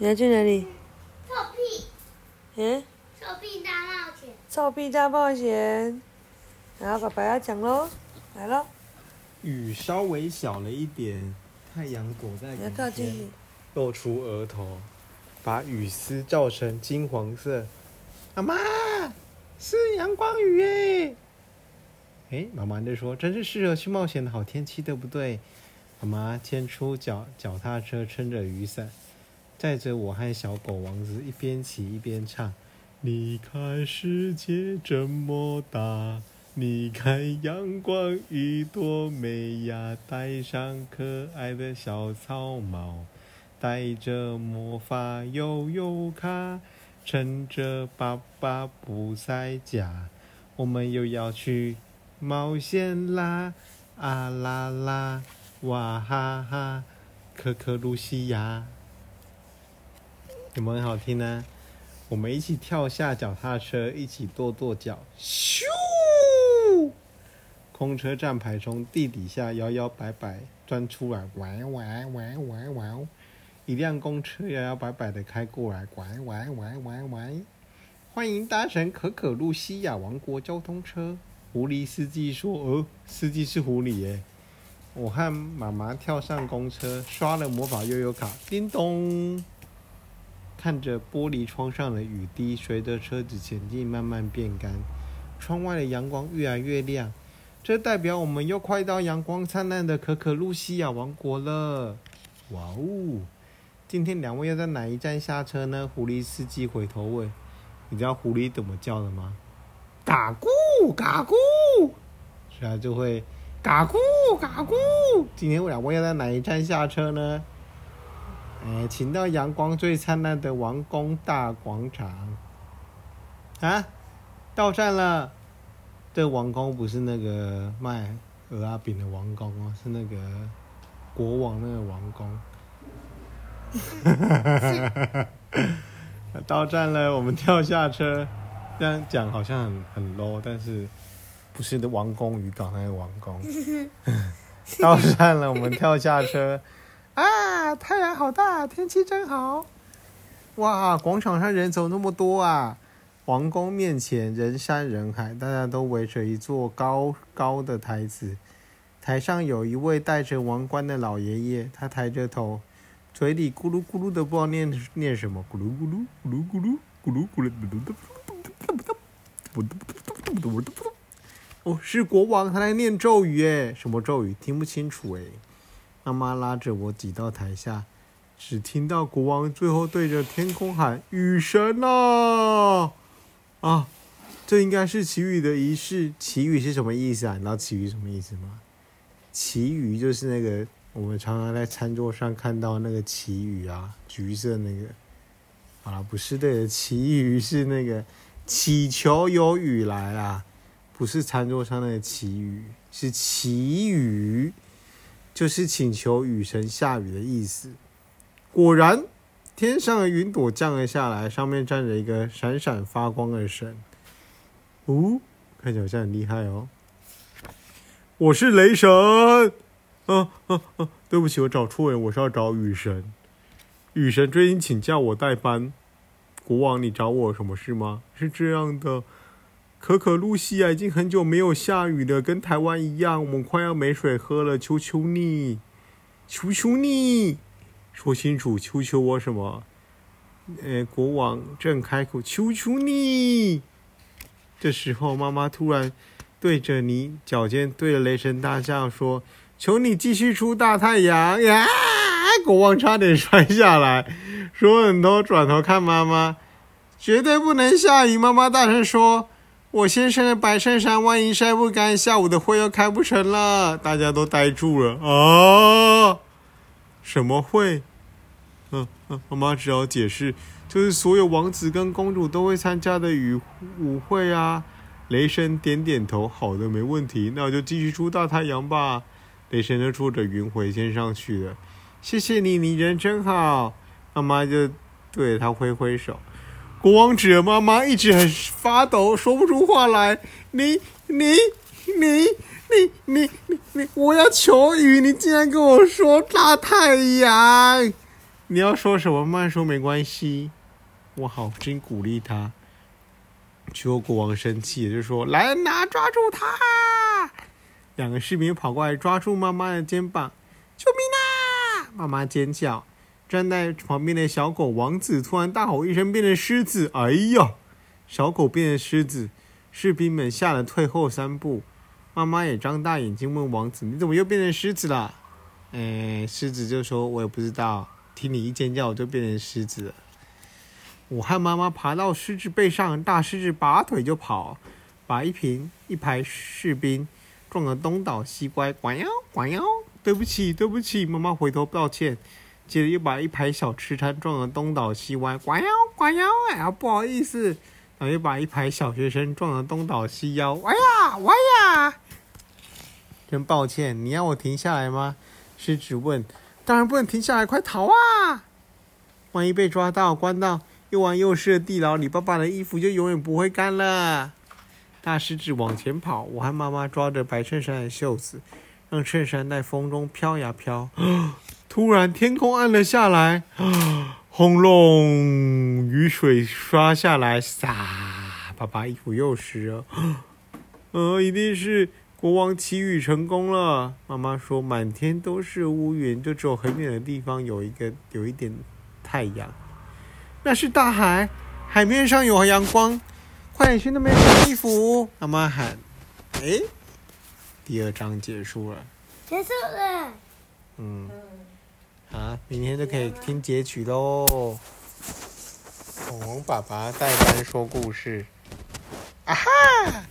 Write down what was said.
你要去哪里？臭屁！嗯？臭屁大冒险！臭屁大冒险！然后爸爸要讲喽，来喽。雨稍微小了一点，太阳躲在云间，露出额头，把雨丝照成金黄色。阿妈，是阳光雨耶！哎，妈妈就说：“真是适合去冒险的好天气，对不对？”妈妈牵出脚脚踏车，撑着雨伞。载着我和小狗王子一边骑一边唱，你看世界这么大，你看阳光雨多美呀！戴上可爱的小草帽，带着魔法悠悠卡，趁着爸爸不在家，我们又要去冒险啦！啊啦啦，哇哈哈，可可露西亚。有没有很好听呢？我们一起跳下脚踏车，一起跺跺脚，咻！空车站牌从地底下摇摇摆摆钻出来，玩玩玩玩玩！一辆公车摇摇摆摆的开过来，玩玩玩玩玩！欢迎搭乘可可露西亚王国交通车。狐狸司机说：“哦，司机是狐狸耶！”我和妈妈跳上公车，刷了魔法悠悠卡，叮咚。看着玻璃窗上的雨滴随着车子前进慢慢变干，窗外的阳光越来越亮，这代表我们又快到阳光灿烂的可可露西亚王国了。哇哦！今天两位要在哪一站下车呢？狐狸司机回头问：“你知道狐狸怎么叫的吗？”嘎咕嘎咕，所以就会嘎咕嘎咕。今天两位要在哪一站下车呢？哎，请到阳光最灿烂的王宫大广场啊！到站了。这王宫不是那个卖蚵仔饼的王宫哦，是那个国王那个王宫。到站了，我们跳下车。这样讲好像很很 low，但是不是的王宫渔港那个王宫。到站了，我们跳下车。啊，太阳好大，天气真好！哇，广场上人怎么那么多啊？皇宫面前人山人海，大家都围着一座高高的台子，台上有一位戴着王冠的老爷爷，他抬着头，嘴里咕噜咕噜的，不知道念念什么，咕噜咕噜咕噜咕噜咕噜咕噜咕噜咕噜。哦，是国王，他在念咒语耶，什么咒语？听不清楚哎。妈妈拉着我挤到台下，只听到国王最后对着天空喊：“雨神啊！”啊，这应该是祈雨的仪式。祈雨是什么意思啊？你知道祈雨什么意思吗？祈雨就是那个我们常常在餐桌上看到那个祈雨啊，橘色那个。好了，不是对的，祈雨是那个祈求有雨来啦，不是餐桌上那个祈雨，是祈雨。就是请求雨神下雨的意思。果然，天上的云朵降了下来，上面站着一个闪闪发光的神。哦，看起来好像很厉害哦。我是雷神。啊啊啊！对不起，我找错人，我是要找雨神。雨神最近请假我代班。国王，你找我什么事吗？是这样的。可可露西亚已经很久没有下雨了，跟台湾一样，我们快要没水喝了。求求你，求求你，说清楚，求求我什么？呃，国王正开口，求求你。这时候，妈妈突然对着你脚尖对着雷神大叫说：“求你继续出大太阳呀！”国王差点摔下来，说很多，转头看妈妈，绝对不能下雨。妈妈大声说。我先生的白衬衫万一晒不干，下午的会又开不成了。大家都呆住了啊！什么会？嗯嗯，妈妈只好解释，就是所有王子跟公主都会参加的雨舞会啊。雷神点点头，好的，没问题，那我就继续出大太阳吧。雷神就坐着云回天上去了。谢谢你，你人真好。妈妈就对他挥挥手。国王指着妈妈，一直很发抖，说不出话来。你、你、你、你、你、你、你，我要求雨，你竟然跟我说大太阳！你要说什么？慢说没关系。我好心鼓励他。结果国王生气，就说：“来拿，抓住他！”两个士兵跑过来抓住妈妈的肩膀，救命啊！妈妈尖叫。站在旁边的小狗王子突然大吼一声，变成狮子。哎呀！小狗变成狮子，士兵们吓得退后三步。妈妈也张大眼睛问王子：“你怎么又变成狮子了？”嗯，狮子就说：“我也不知道，听你一尖叫，我就变成狮子了。”我和妈妈爬到狮子背上，大狮子拔腿就跑，把一瓶一排士兵撞得东倒西歪，呱呀呱呀！对不起，对不起，妈妈回头道歉。接着又把一排小吃摊撞得东倒西歪，呱呀呱呀！哎呀，不好意思，然后又把一排小学生撞得东倒西腰，哇呀哇呀！真抱歉，你要我停下来吗？狮子问。当然不能停下来，快逃啊！万一被抓到，关到又玩又湿的地牢里，爸爸的衣服就永远不会干了。大狮子往前跑，我和妈妈抓着白衬衫的袖子，让衬衫在风中飘呀飘。突然，天空暗了下来，轰隆，雨水刷下来，撒，爸爸衣服又湿了。呃，一定是国王祈雨成功了。妈妈说，满天都是乌云，就只有很远的地方有一个有一点太阳。那是大海，海面上有阳光。快点去那边洗衣服。妈妈喊。哎，第二章结束了。结束了。嗯。啊，明天就可以听结局喽！恐龙爸爸代班说故事，啊哈！